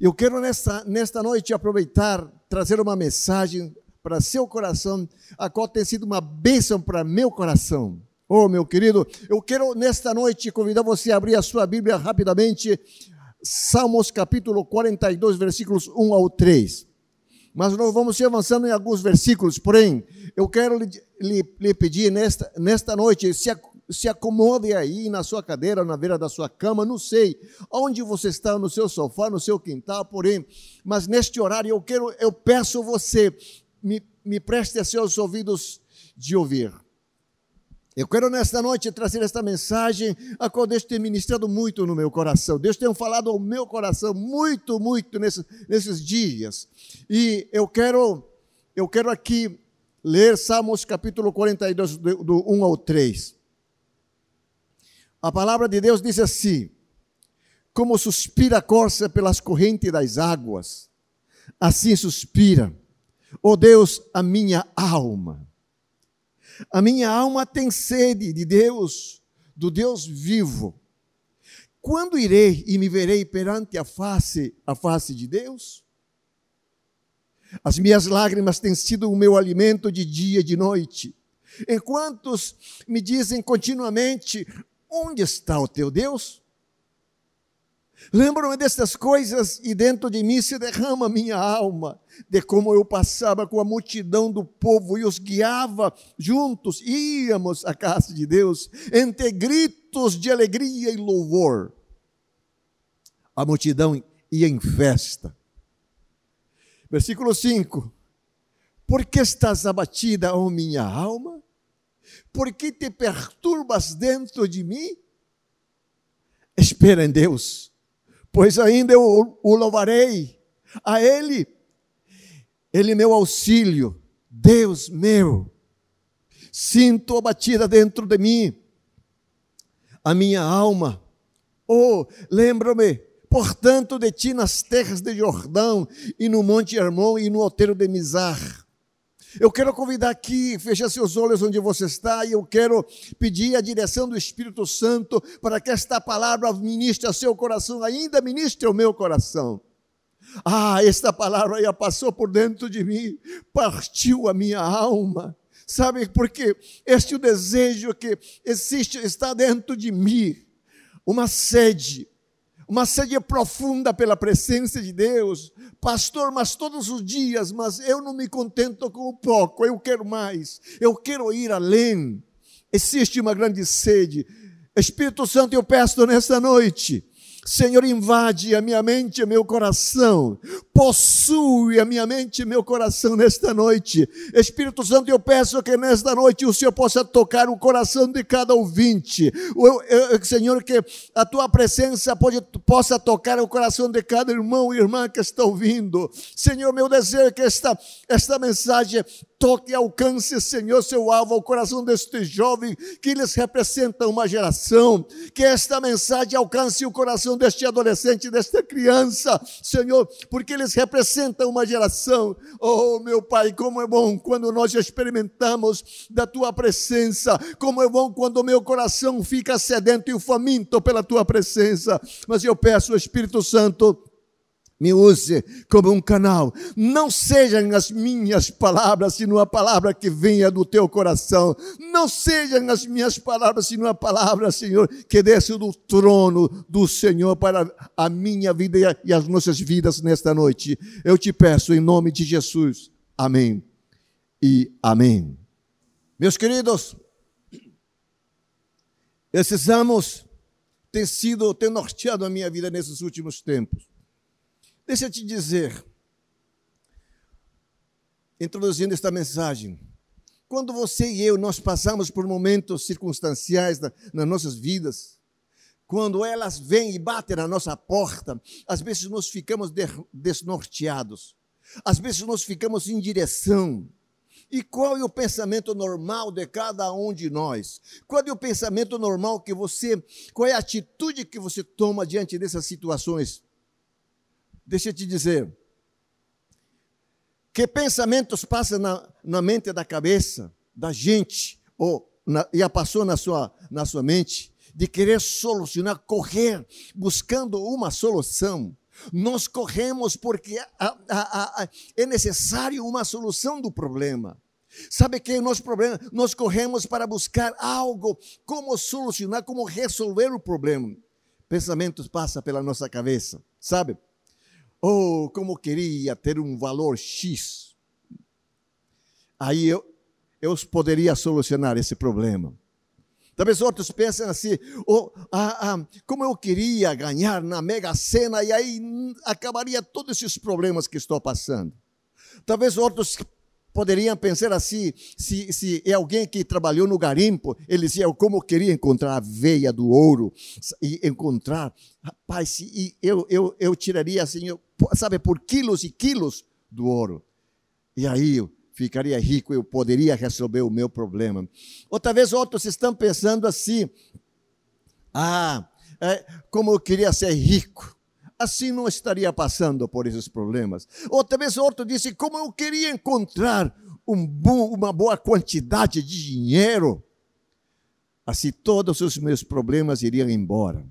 Eu quero nesta, nesta noite aproveitar, trazer uma mensagem para seu coração, a qual tem sido uma bênção para meu coração. Oh, meu querido, eu quero nesta noite convidar você a abrir a sua Bíblia rapidamente, Salmos capítulo 42, versículos 1 ao 3. Mas nós vamos ir avançando em alguns versículos, porém, eu quero lhe, lhe, lhe pedir nesta, nesta noite, se, se acomode aí na sua cadeira, na beira da sua cama, não sei onde você está, no seu sofá, no seu quintal, porém, mas neste horário eu quero, eu peço você, me, me preste a seus ouvidos de ouvir. Eu quero nesta noite trazer esta mensagem, a qual Deus tem ministrado muito no meu coração. Deus tem falado ao meu coração muito, muito nesses, nesses dias. E eu quero, eu quero aqui ler Salmos capítulo 42, do, do 1 ao 3. A palavra de Deus diz assim: Como suspira a corça pelas correntes das águas, assim suspira, ó oh Deus, a minha alma. A minha alma tem sede de Deus, do Deus vivo. Quando irei e me verei perante a face, a face de Deus? As minhas lágrimas têm sido o meu alimento de dia e de noite. Enquanto me dizem continuamente: Onde está o teu Deus? Lembro-me destas coisas e dentro de mim se derrama minha alma, de como eu passava com a multidão do povo e os guiava juntos, íamos à casa de Deus, entre gritos de alegria e louvor. A multidão ia em festa. Versículo 5: Por que estás abatida, ó minha alma? Por que te perturbas dentro de mim? Espera em Deus, pois ainda eu o louvarei. A Ele, Ele é meu auxílio, Deus meu. Sinto abatida dentro de mim, a minha alma. Oh, lembro-me, portanto, de ti nas terras de Jordão, e no Monte Hermon, e no outeiro de Mizar eu quero convidar aqui, feche seus olhos onde você está, e eu quero pedir a direção do Espírito Santo para que esta palavra ministre ao seu coração, ainda ministre ao meu coração. Ah, esta palavra já passou por dentro de mim, partiu a minha alma. Sabe por quê? Este é o desejo que existe, está dentro de mim. Uma sede, uma sede profunda pela presença de Deus. Pastor, mas todos os dias, mas eu não me contento com o pouco, eu quero mais, eu quero ir além. Existe uma grande sede. Espírito Santo, eu peço nesta noite, Senhor, invade a minha mente e meu coração, possui a minha mente e meu coração nesta noite. Espírito Santo, eu peço que nesta noite o Senhor possa tocar o coração de cada ouvinte. Eu, eu, Senhor, que a tua presença pode, possa tocar o coração de cada irmão e irmã que está ouvindo. Senhor, meu desejo é que esta, esta mensagem toque e alcance, Senhor, seu alvo ao coração deste jovem que eles representam uma geração. Que esta mensagem alcance o coração deste adolescente, desta criança, Senhor, porque eles representam uma geração. Oh, meu Pai, como é bom quando nós experimentamos da tua presença, como é bom quando o meu coração fica sedento e faminto pela tua presença. Mas eu peço, Espírito Santo, me use como um canal. Não sejam as minhas palavras, sino a palavra que venha do teu coração. Não sejam as minhas palavras, sino a palavra, Senhor, que desce do trono do Senhor para a minha vida e as nossas vidas nesta noite. Eu te peço em nome de Jesus. Amém e amém. Meus queridos, esses anos têm sido, têm norteado a minha vida nesses últimos tempos. Deixa eu te dizer, introduzindo esta mensagem, quando você e eu nós passamos por momentos circunstanciais na, nas nossas vidas, quando elas vêm e batem na nossa porta, às vezes nós ficamos desnorteados, às vezes nós ficamos em direção. E qual é o pensamento normal de cada um de nós? Qual é o pensamento normal que você, qual é a atitude que você toma diante dessas situações? Deixa eu te dizer. Que pensamentos passam na, na mente da cabeça da gente, ou na, já passou na sua, na sua mente, de querer solucionar, correr, buscando uma solução. Nós corremos porque a, a, a, é necessário uma solução do problema. Sabe que o nosso problema, nós corremos para buscar algo, como solucionar, como resolver o problema. Pensamentos passam pela nossa cabeça, sabe? Oh, como queria ter um valor X. Aí eu, eu poderia solucionar esse problema. Talvez outros pensem assim, oh, ah, ah, como eu queria ganhar na Mega Sena e aí acabaria todos esses problemas que estou passando. Talvez outros poderiam pensar assim, se, se é alguém que trabalhou no garimpo, ele dizia, como eu queria encontrar a veia do ouro, e encontrar, rapaz, e eu, eu, eu tiraria assim, eu, sabe, por quilos e quilos do ouro. E aí eu ficaria rico, eu poderia resolver o meu problema. Ou talvez outros estão pensando assim, ah, é, como eu queria ser rico assim não estaria passando por esses problemas. Ou talvez outro disse: como eu queria encontrar um uma boa quantidade de dinheiro, assim todos os meus problemas iriam embora.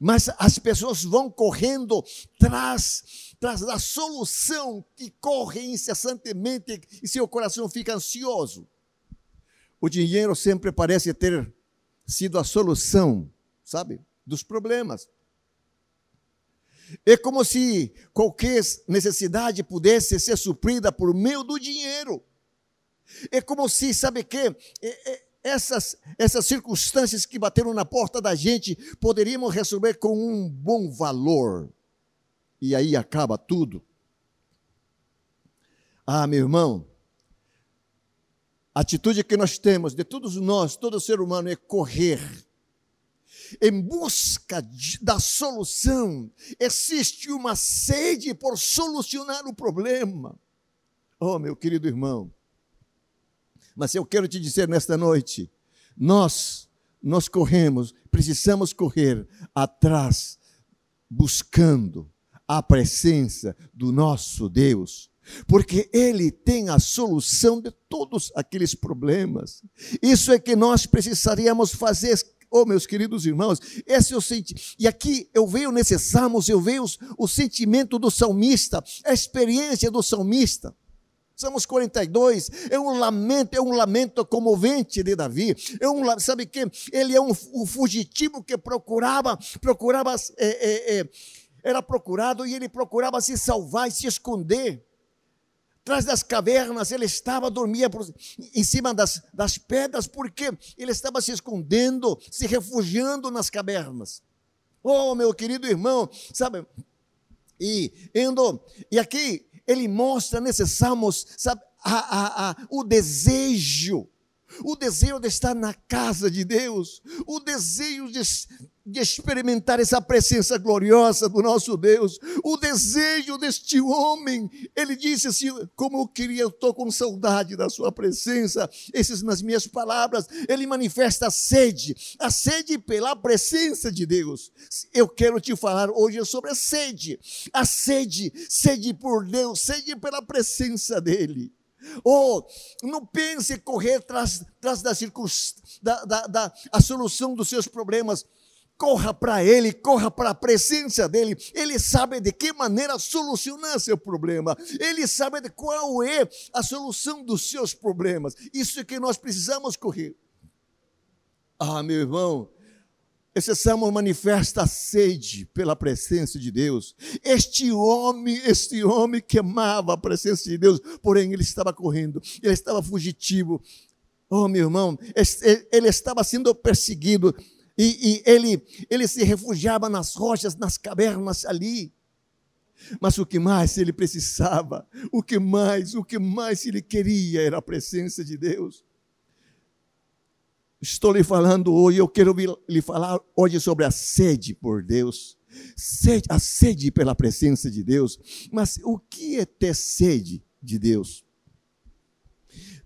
Mas as pessoas vão correndo traz da solução que corre incessantemente e seu coração fica ansioso. O dinheiro sempre parece ter sido a solução, sabe, dos problemas. É como se qualquer necessidade pudesse ser suprida por meio do dinheiro. É como se, sabe que é, é, essas, essas circunstâncias que bateram na porta da gente poderíamos resolver com um bom valor. E aí acaba tudo. Ah, meu irmão, a atitude que nós temos, de todos nós, todo ser humano, é correr em busca da solução. Existe uma sede por solucionar o problema. Oh, meu querido irmão. Mas eu quero te dizer nesta noite, nós nós corremos, precisamos correr atrás buscando a presença do nosso Deus porque Ele tem a solução de todos aqueles problemas. Isso é que nós precisaríamos fazer Oh, meus queridos irmãos, esse é o sentimento. E aqui eu vejo nesses salmos, eu vejo o sentimento do salmista, a experiência do salmista. Salmos 42 é um lamento, é um lamento comovente de Davi. É um, sabe que ele é um, um fugitivo que procurava, procurava, é, é, é, era procurado e ele procurava se salvar e se esconder atrás das cavernas, ele estava, dormia por, em cima das, das pedras, porque ele estava se escondendo, se refugiando nas cavernas. Oh, meu querido irmão, sabe? E, indo, e aqui ele mostra nesses salmos, sabe, a, a, a, o desejo o desejo de estar na casa de Deus, o desejo de, de experimentar essa presença gloriosa do nosso Deus, o desejo deste homem. Ele disse assim: Como eu queria, estou com saudade da Sua presença. Essas nas minhas palavras, ele manifesta a sede, a sede pela presença de Deus. Eu quero te falar hoje sobre a sede, a sede, sede por Deus, sede pela presença dEle. Ou oh, não pense correr atrás, atrás da, da, da, da a solução dos seus problemas. Corra para Ele, corra para a presença dEle. Ele sabe de que maneira solucionar seu problema. Ele sabe de qual é a solução dos seus problemas. Isso é que nós precisamos correr. Ah, meu irmão, esse salmo manifesta sede pela presença de Deus. Este homem, este homem que amava a presença de Deus, porém ele estava correndo, ele estava fugitivo. Oh, meu irmão, ele estava sendo perseguido e, e ele, ele se refugiava nas rochas, nas cavernas ali. Mas o que mais ele precisava, o que mais, o que mais ele queria era a presença de Deus. Estou lhe falando hoje, eu quero lhe falar hoje sobre a sede por Deus, sede, a sede pela presença de Deus. Mas o que é ter sede de Deus?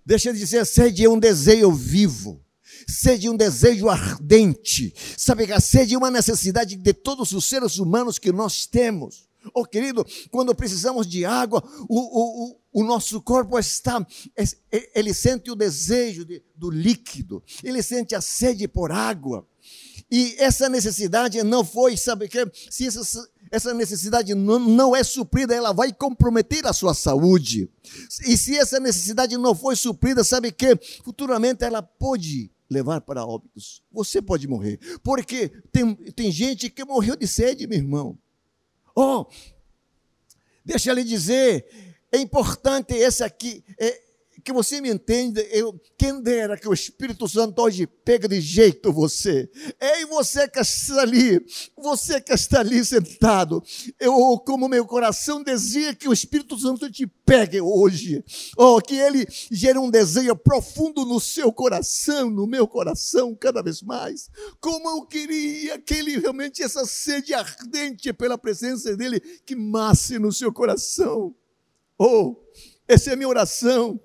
Deixa eu dizer, sede é um desejo vivo, sede é um desejo ardente. Sabe que a sede é uma necessidade de todos os seres humanos que nós temos. Oh, querido, quando precisamos de água, o, o, o nosso corpo está, ele sente o desejo de, do líquido, ele sente a sede por água. E essa necessidade não foi, sabe que, se essa, essa necessidade não, não é suprida, ela vai comprometer a sua saúde. E se essa necessidade não for suprida, sabe que futuramente ela pode levar para óbitos. Você pode morrer. Porque tem, tem gente que morreu de sede, meu irmão. Oh, deixa eu lhe dizer, é importante esse aqui, é, que você me entenda, eu, quem dera que o Espírito Santo hoje pega de jeito você. Ei, você que está ali, você que está ali sentado, eu, como meu coração deseja que o Espírito Santo te pegue hoje, oh, que ele gere um desejo profundo no seu coração, no meu coração, cada vez mais. Como eu queria que ele realmente, essa sede ardente pela presença dele, que masse no seu coração. Oh, essa é a minha oração.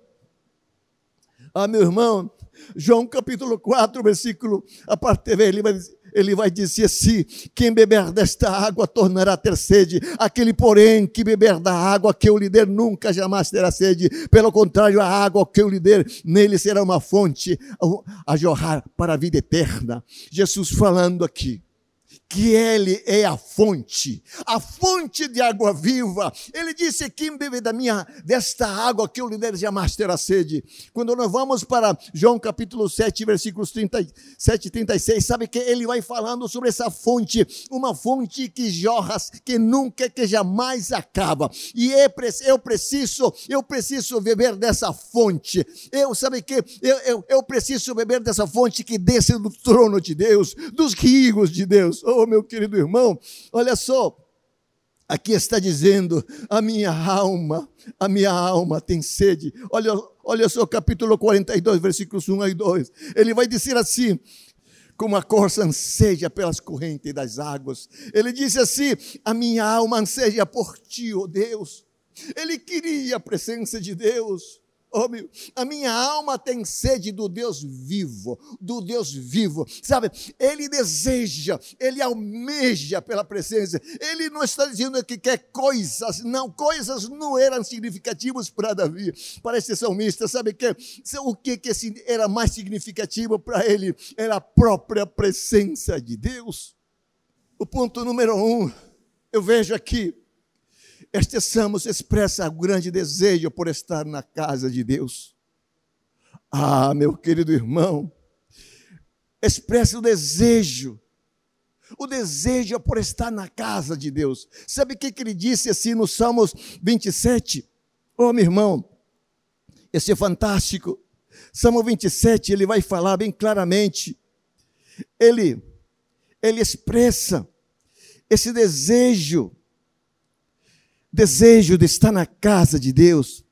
Ah, meu irmão, João capítulo 4, versículo, a parte B, ele vai, ele vai dizer assim: quem beber desta água tornará a ter sede, aquele, porém, que beber da água que eu lhe der nunca jamais terá sede, pelo contrário, a água que eu lhe der, nele será uma fonte a jorrar para a vida eterna. Jesus falando aqui que Ele é a fonte, a fonte de água viva. Ele disse: Quem bebe da minha, desta água que eu lhe der jamais terá sede. Quando nós vamos para João capítulo 7, versículos 37 e 36, sabe que ele vai falando sobre essa fonte, uma fonte que jorra, que nunca, que jamais acaba. E eu preciso, eu preciso beber dessa fonte. Eu, sabe que eu, eu, eu preciso beber dessa fonte que desce do trono de Deus, dos rios de Deus. Oh, Oh, meu querido irmão, olha só, aqui está dizendo: a minha alma, a minha alma tem sede. Olha, olha só, capítulo 42, versículos 1 e 2. Ele vai dizer assim: como a corça anseja pelas correntes das águas. Ele disse assim: A minha alma anseja por ti, ó oh Deus. Ele queria a presença de Deus. Oh, meu, a minha alma tem sede do Deus vivo, do Deus vivo, sabe? Ele deseja, ele almeja pela presença. Ele não está dizendo que quer coisas, não, coisas não eram significativas para Davi, para esse salmista, sabe que o que, que era mais significativo para ele era a própria presença de Deus. O ponto número um, eu vejo aqui este Salmos expressa o grande desejo por estar na casa de Deus. Ah, meu querido irmão, expressa o desejo, o desejo por estar na casa de Deus. Sabe o que, que ele disse assim no Salmos 27? Oh, meu irmão, esse é fantástico. Salmo 27, ele vai falar bem claramente. Ele, ele expressa esse desejo desejo de estar na casa de Deus.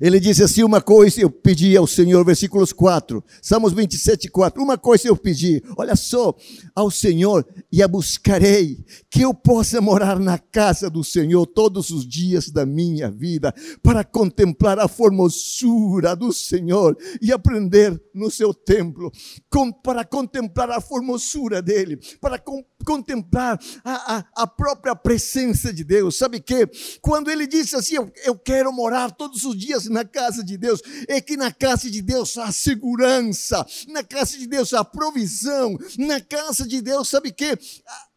Ele disse assim: Uma coisa eu pedi ao Senhor, versículos 4, Salmos 27, 4. Uma coisa eu pedi, olha só, ao Senhor e a buscarei, que eu possa morar na casa do Senhor todos os dias da minha vida, para contemplar a formosura do Senhor e aprender no seu templo, com, para contemplar a formosura dele, para com, contemplar a, a, a, própria presença de Deus. Sabe que quando ele disse assim, eu, eu quero morar todos os dias na casa de Deus, é que na casa de Deus há segurança, na casa de Deus há provisão, na casa de Deus, sabe que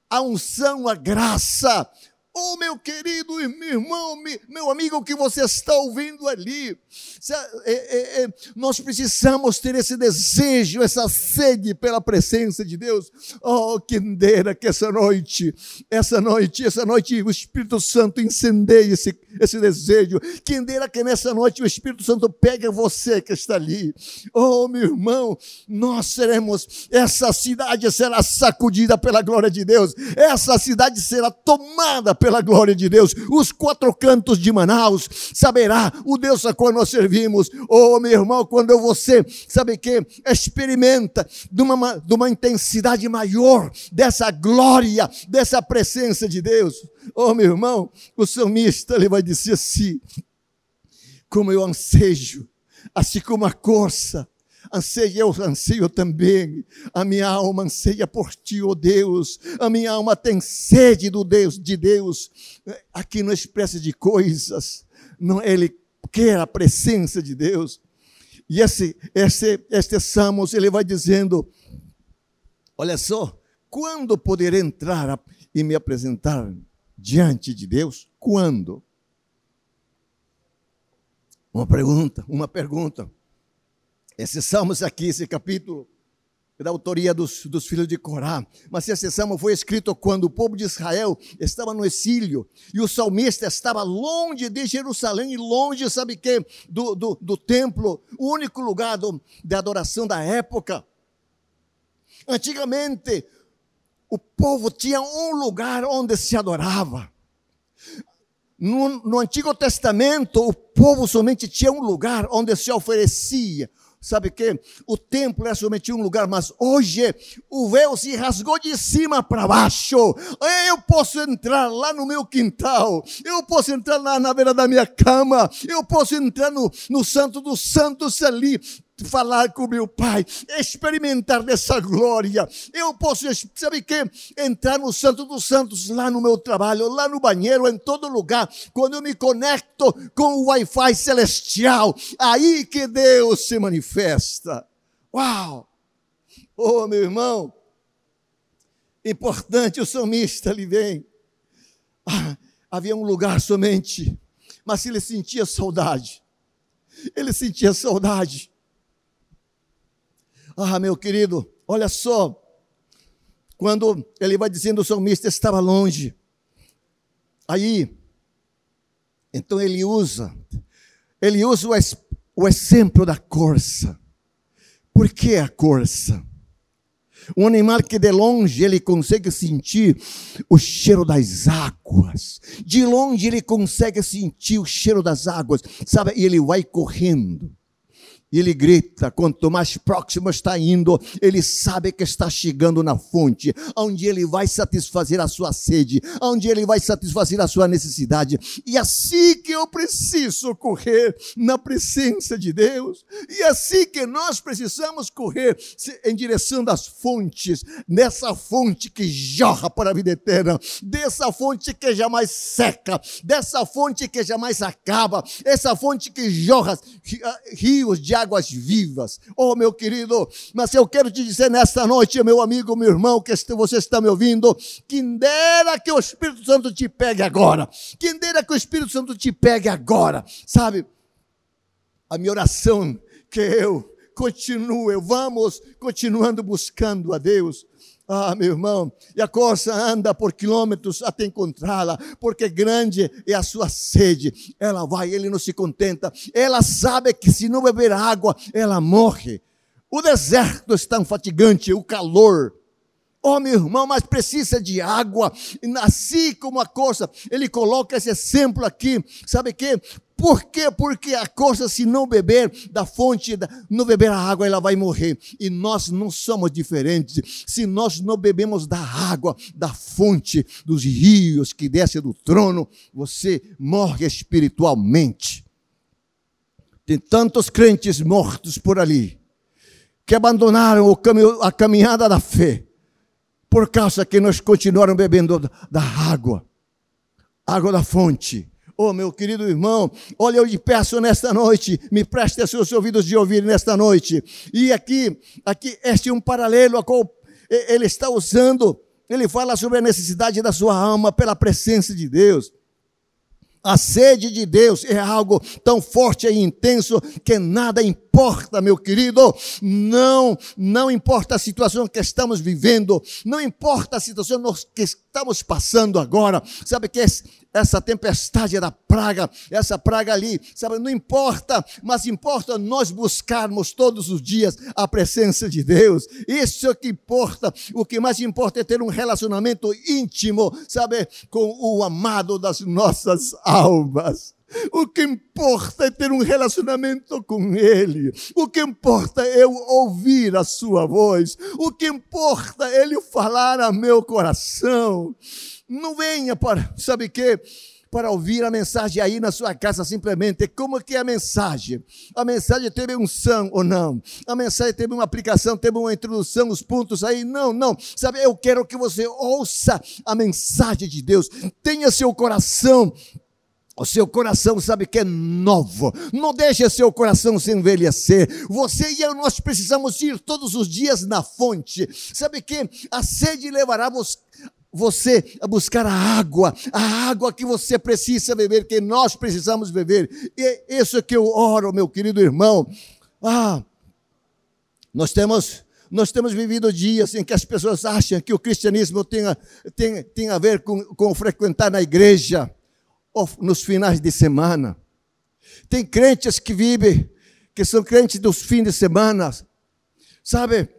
a unção, a graça, Oh, meu querido irmão, meu amigo que você está ouvindo ali, é, é, é, nós precisamos ter esse desejo, essa sede pela presença de Deus. Oh, quem dera que essa noite, essa noite, essa noite o Espírito Santo incendeie esse, esse desejo. Quem dera que nessa noite o Espírito Santo pegue você que está ali. Oh, meu irmão, nós seremos, essa cidade será sacudida pela glória de Deus, essa cidade será tomada pela glória de Deus. Os quatro cantos de Manaus saberá o Deus a qual nós servimos. Oh, meu irmão, quando você, sabe que, experimenta de uma, de uma intensidade maior dessa glória, dessa presença de Deus. Oh, meu irmão, o salmista ele vai dizer assim: como eu ansejo, assim como a corça anseia, eu anseio também. A minha alma anseia por ti, ó oh Deus. A minha alma tem sede do Deus, de Deus. Aqui não expressa de coisas. Não, ele quer a presença de Deus. E esse, esse, este Salmos, ele vai dizendo, olha só, quando poder entrar e me apresentar diante de Deus? Quando? Uma pergunta, uma pergunta. Esses salmos aqui, esse capítulo, da autoria dos, dos, filhos de Corá. Mas esse salmo foi escrito quando o povo de Israel estava no exílio e o salmista estava longe de Jerusalém e longe, sabe que, do, do, do templo, o único lugar do, de adoração da época. Antigamente, o povo tinha um lugar onde se adorava. No, no Antigo Testamento, o povo somente tinha um lugar onde se oferecia Sabe que o templo é somente um lugar, mas hoje o véu se rasgou de cima para baixo. Eu posso entrar lá no meu quintal, eu posso entrar lá na beira da minha cama, eu posso entrar no, no Santo dos Santos ali falar com meu pai, experimentar dessa glória. Eu posso, sabe que? Entrar no Santo dos Santos, lá no meu trabalho, lá no banheiro, em todo lugar. Quando eu me conecto com o Wi-Fi celestial, aí que Deus se manifesta. Uau! Oh, meu irmão, importante, o salmista ali vem. Ah, havia um lugar somente, mas ele sentia saudade. Ele sentia saudade ah, meu querido, olha só. Quando ele vai dizendo o salmista estava longe. Aí, então ele usa, ele usa o, o exemplo da corça. Por que a corça? Um animal que de longe ele consegue sentir o cheiro das águas. De longe ele consegue sentir o cheiro das águas, sabe? E ele vai correndo. E ele grita, quanto mais próximo está indo, ele sabe que está chegando na fonte, onde ele vai satisfazer a sua sede, onde ele vai satisfazer a sua necessidade. E assim que eu preciso correr na presença de Deus, e assim que nós precisamos correr em direção das fontes, nessa fonte que jorra para a vida eterna, dessa fonte que jamais seca, dessa fonte que jamais acaba, essa fonte que jorra rios de água águas vivas. Oh, meu querido, mas eu quero te dizer nesta noite, meu amigo, meu irmão, que você está me ouvindo, quem dera que o Espírito Santo te pegue agora. Quem dera que o Espírito Santo te pegue agora. Sabe? A minha oração que eu continue, vamos continuando buscando a Deus ah, meu irmão, e a corça anda por quilômetros até encontrá-la, porque grande é a sua sede. Ela vai, ele não se contenta. Ela sabe que se não beber água, ela morre. O deserto está fatigante, o calor. Oh, meu irmão, mas precisa de água. Assim como a corça, ele coloca esse exemplo aqui. Sabe que? Por quê? Porque a coisa, se não beber da fonte, não beber a água, ela vai morrer. E nós não somos diferentes. Se nós não bebemos da água, da fonte, dos rios que desce do trono, você morre espiritualmente. Tem tantos crentes mortos por ali, que abandonaram a caminhada da fé, por causa que nós continuaram bebendo da água, água da fonte Oh, meu querido irmão, olha, eu lhe peço nesta noite, me preste os seus ouvidos de ouvir nesta noite. E aqui, aqui, este é um paralelo a qual ele está usando. Ele fala sobre a necessidade da sua alma pela presença de Deus. A sede de Deus é algo tão forte e intenso que nada importa, meu querido. Não, não importa a situação que estamos vivendo, não importa a situação que estamos passando agora. Sabe que essa tempestade da praga, essa praga ali, sabe, não importa, mas importa nós buscarmos todos os dias a presença de Deus. Isso é o que importa. O que mais importa é ter um relacionamento íntimo, sabe, com o amado das nossas almas. O que importa é ter um relacionamento com Ele. O que importa é eu ouvir a Sua voz. O que importa é Ele falar a meu coração. Não venha para, sabe que? Para ouvir a mensagem aí na sua casa simplesmente. Como que é a mensagem? A mensagem teve um som ou não? A mensagem teve uma aplicação, teve uma introdução, os pontos aí? Não, não. Sabe, eu quero que você ouça a mensagem de Deus. Tenha seu coração o seu coração sabe que é novo. Não deixe seu coração se envelhecer. Você e eu, nós precisamos ir todos os dias na fonte. Sabe que a sede levará você a buscar a água, a água que você precisa beber, que nós precisamos beber. E isso que eu oro, meu querido irmão. Ah, nós temos nós temos vivido dias em que as pessoas acham que o cristianismo tem, tem, tem a ver com, com frequentar na igreja nos finais de semana. Tem crentes que vivem, que são crentes dos fins de semana, sabe?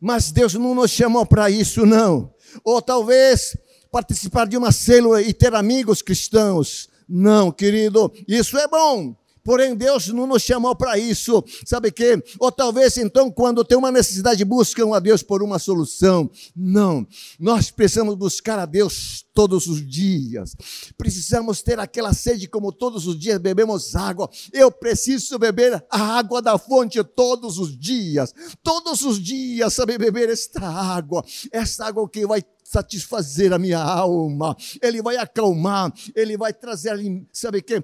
Mas Deus não nos chamou para isso, não. Ou talvez participar de uma célula e ter amigos cristãos. Não, querido, isso é bom. Porém, Deus não nos chamou para isso, sabe que? Ou talvez então, quando tem uma necessidade, buscam a Deus por uma solução. Não, nós precisamos buscar a Deus todos os dias. Precisamos ter aquela sede como todos os dias bebemos água. Eu preciso beber a água da fonte todos os dias. Todos os dias, sabe, beber esta água. Esta água que vai satisfazer a minha alma, Ele vai acalmar, Ele vai trazer, sabe que?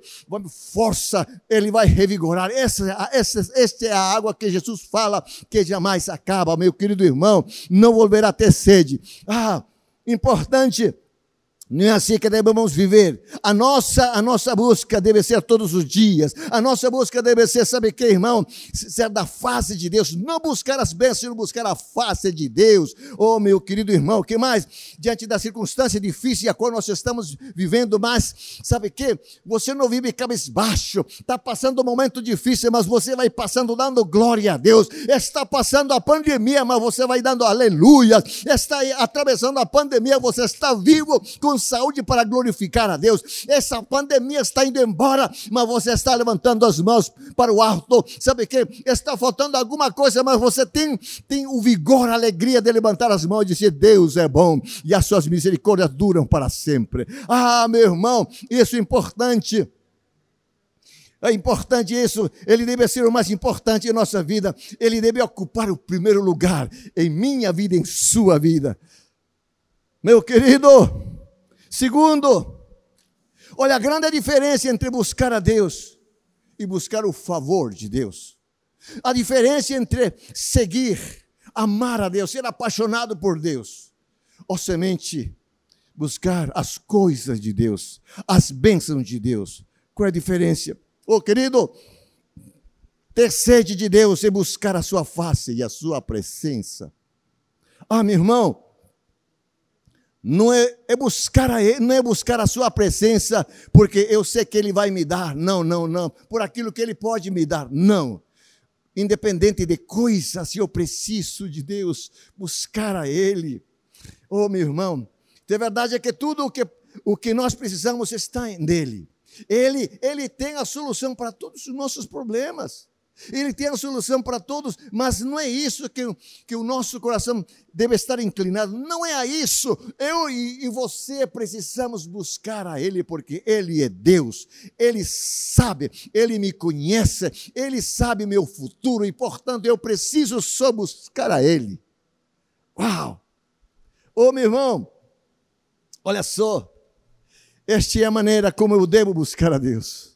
Força, Ele vai revigorar. Essa, essa, esta é a água que Jesus fala que jamais acaba, meu querido irmão, não volverá a ter sede. Ah, importante não é assim que devemos viver. A nossa, a nossa busca deve ser todos os dias. A nossa busca deve ser, sabe que, irmão? Ser da face de Deus. Não buscar as bênçãos, não buscar a face de Deus. Oh, meu querido irmão, o que mais? Diante da circunstância difícil a qual nós estamos vivendo, mas, sabe que? Você não vive cabisbaixo. Está passando um momento difícil, mas você vai passando dando glória a Deus. Está passando a pandemia, mas você vai dando aleluia. Está atravessando a pandemia, você está vivo com saúde para glorificar a Deus. Essa pandemia está indo embora, mas você está levantando as mãos para o alto. Sabe que está faltando alguma coisa, mas você tem, tem o vigor, a alegria de levantar as mãos e dizer: Deus é bom e as suas misericórdias duram para sempre. Ah, meu irmão, isso é importante. É importante isso, ele deve ser o mais importante em nossa vida, ele deve ocupar o primeiro lugar em minha vida, em sua vida. Meu querido, Segundo, olha a grande diferença entre buscar a Deus e buscar o favor de Deus. A diferença entre seguir, amar a Deus, ser apaixonado por Deus, ou semente buscar as coisas de Deus, as bênçãos de Deus. Qual é a diferença? Ô oh, querido, ter sede de Deus e buscar a sua face e a sua presença. Ah, meu irmão, não é, é, buscar a ele, não é buscar a sua presença, porque eu sei que ele vai me dar. Não, não, não. Por aquilo que ele pode me dar. Não. Independente de coisas, eu preciso de Deus, buscar a Ele. Oh, meu irmão, de verdade é que tudo o que, o que nós precisamos está nele. Ele, ele tem a solução para todos os nossos problemas. Ele tem a solução para todos, mas não é isso que, que o nosso coração deve estar inclinado. Não é a isso. Eu e, e você precisamos buscar a Ele, porque Ele é Deus. Ele sabe, Ele me conhece, Ele sabe meu futuro e, portanto, eu preciso só buscar a Ele. Uau! Ô meu irmão, olha só. Esta é a maneira como eu devo buscar a Deus.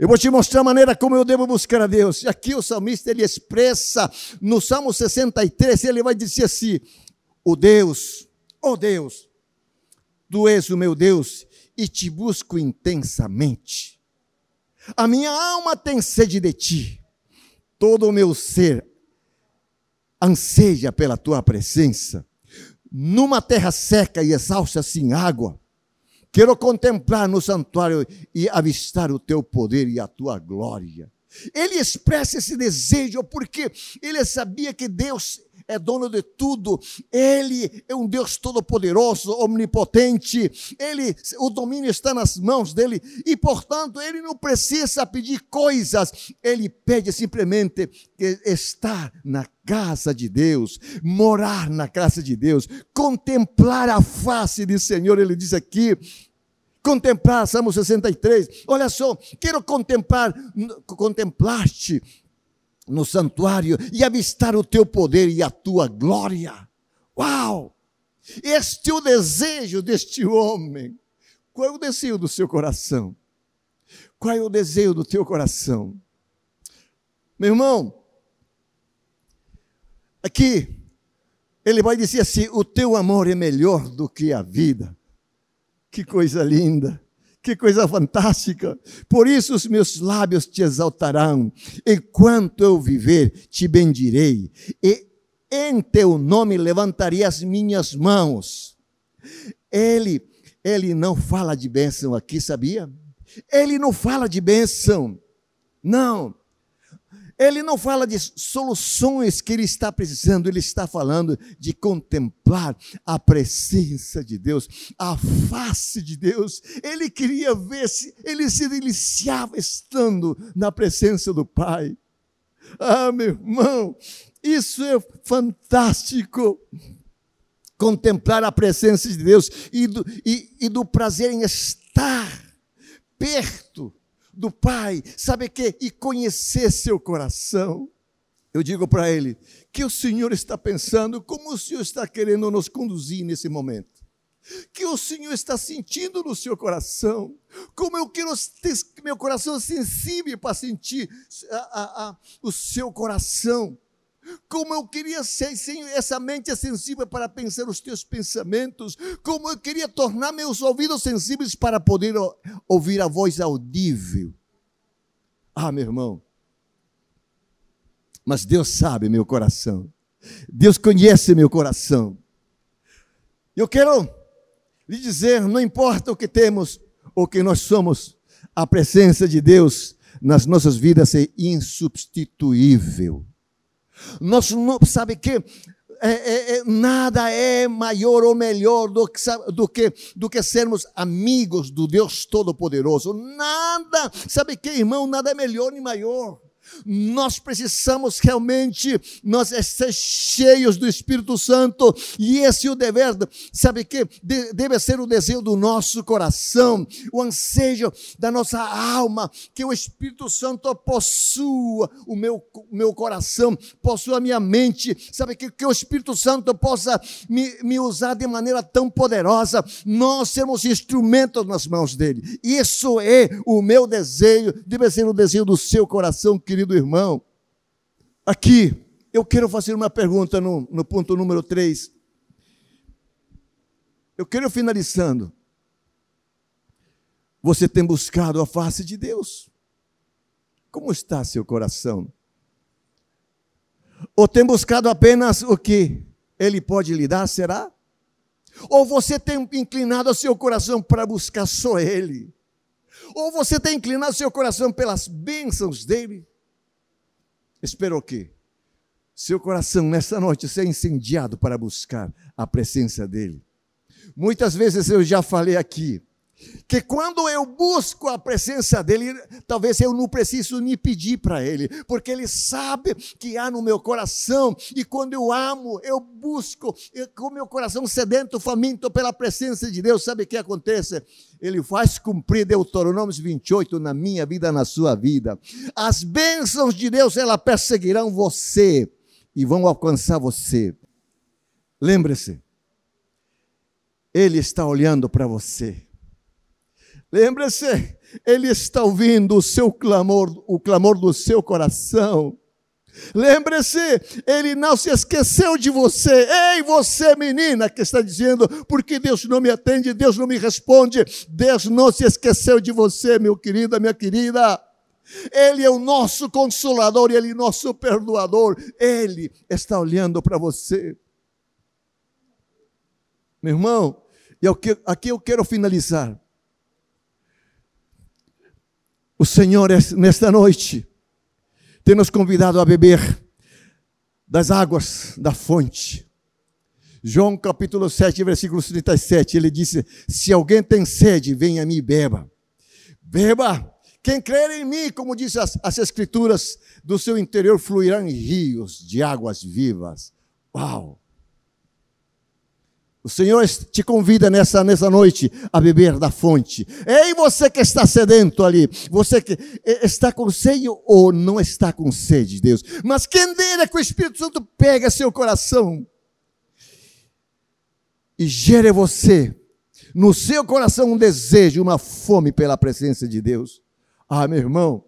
Eu vou te mostrar a maneira como eu devo buscar a Deus. E aqui o salmista ele expressa no Salmo 63, ele vai dizer assim: "O Deus, ó oh Deus, tu és o meu Deus e te busco intensamente. A minha alma tem sede de ti. Todo o meu ser anseia pela tua presença. Numa terra seca e exausta sem água, Quero contemplar no santuário e avistar o teu poder e a tua glória. Ele expressa esse desejo porque ele sabia que Deus é dono de tudo, Ele é um Deus todo-poderoso, omnipotente, Ele, o domínio está nas mãos dele. E, portanto, Ele não precisa pedir coisas, Ele pede simplesmente estar na casa de Deus, morar na casa de Deus, contemplar a face do Senhor, Ele diz aqui, contemplar, Salmo 63. Olha só, quero contemplar, contemplar-te no santuário e avistar o teu poder e a tua glória. Uau! Este é o desejo deste homem. Qual é o desejo do seu coração? Qual é o desejo do teu coração? Meu irmão, aqui Ele vai dizer assim: o teu amor é melhor do que a vida. Que coisa linda. Que coisa fantástica! Por isso os meus lábios te exaltarão. Enquanto eu viver, te bendirei. E em teu nome levantarei as minhas mãos. Ele, ele não fala de bênção aqui, sabia? Ele não fala de bênção. Não. Ele não fala de soluções que ele está precisando, ele está falando de contemplar a presença de Deus, a face de Deus. Ele queria ver se ele se deliciava estando na presença do Pai. Ah, meu irmão, isso é fantástico. Contemplar a presença de Deus e do, e, e do prazer em estar perto do Pai, sabe que? E conhecer seu coração. Eu digo para ele: que o Senhor está pensando, como o Senhor está querendo nos conduzir nesse momento. Que o Senhor está sentindo no seu coração, como eu quero ter meu coração sensível para sentir a, a, a, o seu coração. Como eu queria ser sem essa mente sensível para pensar os teus pensamentos, como eu queria tornar meus ouvidos sensíveis para poder ouvir a voz audível. Ah, meu irmão. Mas Deus sabe meu coração. Deus conhece meu coração. Eu quero lhe dizer, não importa o que temos ou que nós somos, a presença de Deus nas nossas vidas é insubstituível. Nós não, sabe que é, é, é, nada é maior ou melhor do que, do, que, do que sermos amigos do Deus Todo-Poderoso. Nada, sabe que, irmão, nada é melhor nem maior. Nós precisamos realmente nós ser cheios do Espírito Santo. E esse é o dever, sabe que deve ser o desejo do nosso coração, o ansejo da nossa alma, que o Espírito Santo possua o meu, meu coração, possua a minha mente, sabe que, que o Espírito Santo possa me, me usar de maneira tão poderosa, nós sermos instrumentos nas mãos dele. Isso é o meu desejo, deve ser o desejo do seu coração, querido querido irmão. Aqui, eu quero fazer uma pergunta no, no ponto número 3. Eu quero finalizando. Você tem buscado a face de Deus? Como está seu coração? Ou tem buscado apenas o que Ele pode lhe dar, será? Ou você tem inclinado seu coração para buscar só Ele? Ou você tem inclinado seu coração pelas bênçãos dele? Espero o quê? Seu coração nessa noite seja incendiado para buscar a presença dEle. Muitas vezes eu já falei aqui, que quando eu busco a presença dele, talvez eu não preciso nem pedir para ele, porque ele sabe que há no meu coração, e quando eu amo, eu busco, eu, com meu coração sedento, faminto pela presença de Deus, sabe o que acontece? Ele faz cumprir Deuteronômio 28 na minha vida, na sua vida. As bênçãos de Deus, elas perseguirão você e vão alcançar você. Lembre-se, Ele está olhando para você. Lembre-se, Ele está ouvindo o seu clamor, o clamor do seu coração. Lembre-se, ele não se esqueceu de você. Ei, você menina que está dizendo, porque Deus não me atende, Deus não me responde. Deus não se esqueceu de você, meu querido, minha querida. Ele é o nosso consolador, ele é o nosso perdoador. Ele está olhando para você. Meu irmão, aqui eu quero finalizar. O Senhor, nesta noite, tem nos convidado a beber das águas da fonte. João capítulo 7, versículo 37, ele disse: Se alguém tem sede, venha a mim e beba. Beba. Quem crer em mim, como diz as, as escrituras, do seu interior fluirão rios de águas vivas. Uau! O Senhor te convida nessa, nessa noite a beber da fonte. Ei, você que está sedento ali, você que está com sede ou não está com sede, Deus. Mas quem dera que o Espírito Santo pega seu coração e gere você, no seu coração, um desejo, uma fome pela presença de Deus. Ah, meu irmão,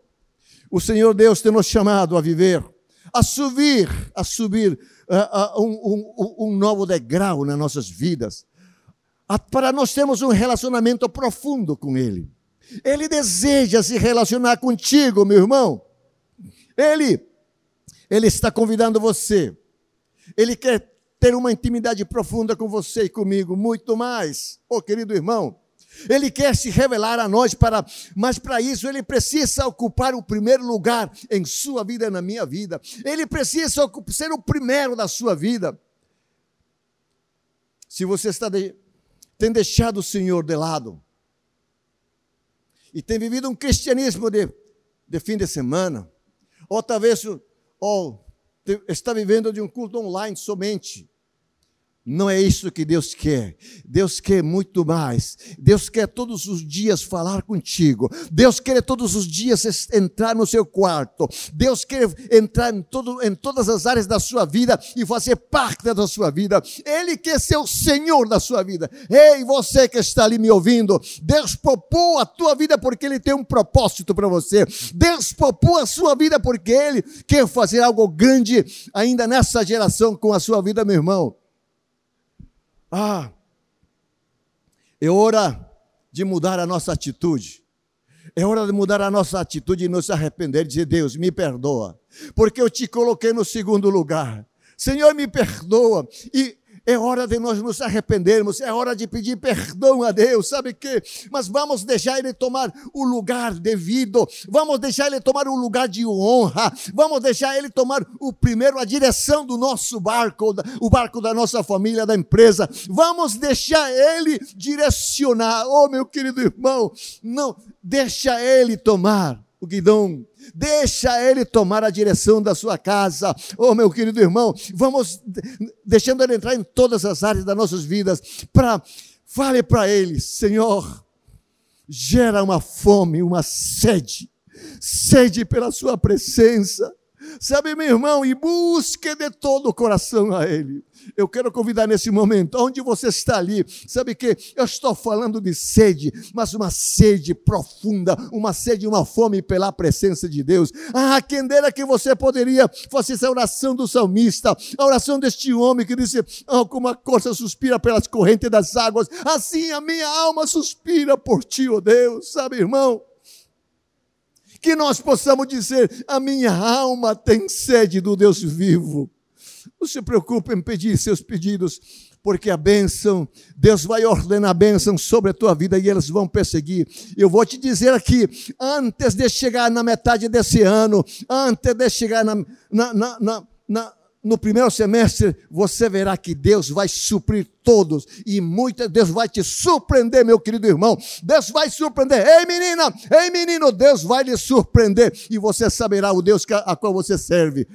o Senhor Deus tem nos chamado a viver, a subir, a subir um, um, um novo degrau nas nossas vidas, para nós termos um relacionamento profundo com Ele. Ele deseja se relacionar contigo, meu irmão. Ele, Ele está convidando você. Ele quer ter uma intimidade profunda com você e comigo, muito mais, oh querido irmão. Ele quer se revelar a nós para, mas para isso ele precisa ocupar o primeiro lugar em sua vida e na minha vida. Ele precisa ser o primeiro da sua vida. Se você está de, tem deixado o Senhor de lado e tem vivido um cristianismo de, de fim de semana, ou talvez ou está vivendo de um culto online somente, não é isso que Deus quer. Deus quer muito mais. Deus quer todos os dias falar contigo. Deus quer todos os dias entrar no seu quarto. Deus quer entrar em, todo, em todas as áreas da sua vida e fazer parte da sua vida. Ele quer ser o Senhor da sua vida. Ei, você que está ali me ouvindo, Deus propôs a tua vida porque Ele tem um propósito para você. Deus propôs a sua vida porque Ele quer fazer algo grande ainda nessa geração com a sua vida, meu irmão. Ah, é hora de mudar a nossa atitude. É hora de mudar a nossa atitude e nos arrepender, dizer: Deus, me perdoa, porque eu te coloquei no segundo lugar. Senhor, me perdoa. E é hora de nós nos arrependermos, é hora de pedir perdão a Deus, sabe que? Mas vamos deixar Ele tomar o lugar devido, vamos deixar Ele tomar o lugar de honra, vamos deixar Ele tomar o primeiro, a direção do nosso barco, o barco da nossa família, da empresa, vamos deixar Ele direcionar, oh meu querido irmão, não, deixa Ele tomar o guidão Deixa Ele tomar a direção da sua casa. Oh, meu querido irmão, vamos deixando Ele entrar em todas as áreas das nossas vidas. Para fale para Ele, Senhor, gera uma fome, uma sede, sede pela Sua presença. Sabe, meu irmão, e busque de todo o coração a Ele. Eu quero convidar nesse momento, onde você está ali, sabe que eu estou falando de sede, mas uma sede profunda, uma sede, uma fome pela presença de Deus. Ah, quem dera que você poderia fazer essa oração do salmista, a oração deste homem que disse: oh, como a costa suspira pelas correntes das águas, assim a minha alma suspira por ti, ó oh Deus, sabe, irmão? Que nós possamos dizer: a minha alma tem sede do Deus vivo. Não se preocupe em pedir seus pedidos, porque a bênção, Deus vai ordenar a bênção sobre a tua vida e eles vão perseguir. Eu vou te dizer aqui, antes de chegar na metade desse ano, antes de chegar na, na, na, na no primeiro semestre, você verá que Deus vai suprir todos e muitas Deus vai te surpreender, meu querido irmão. Deus vai surpreender. Ei, menina, ei, menino, Deus vai lhe surpreender e você saberá o Deus a qual você serve.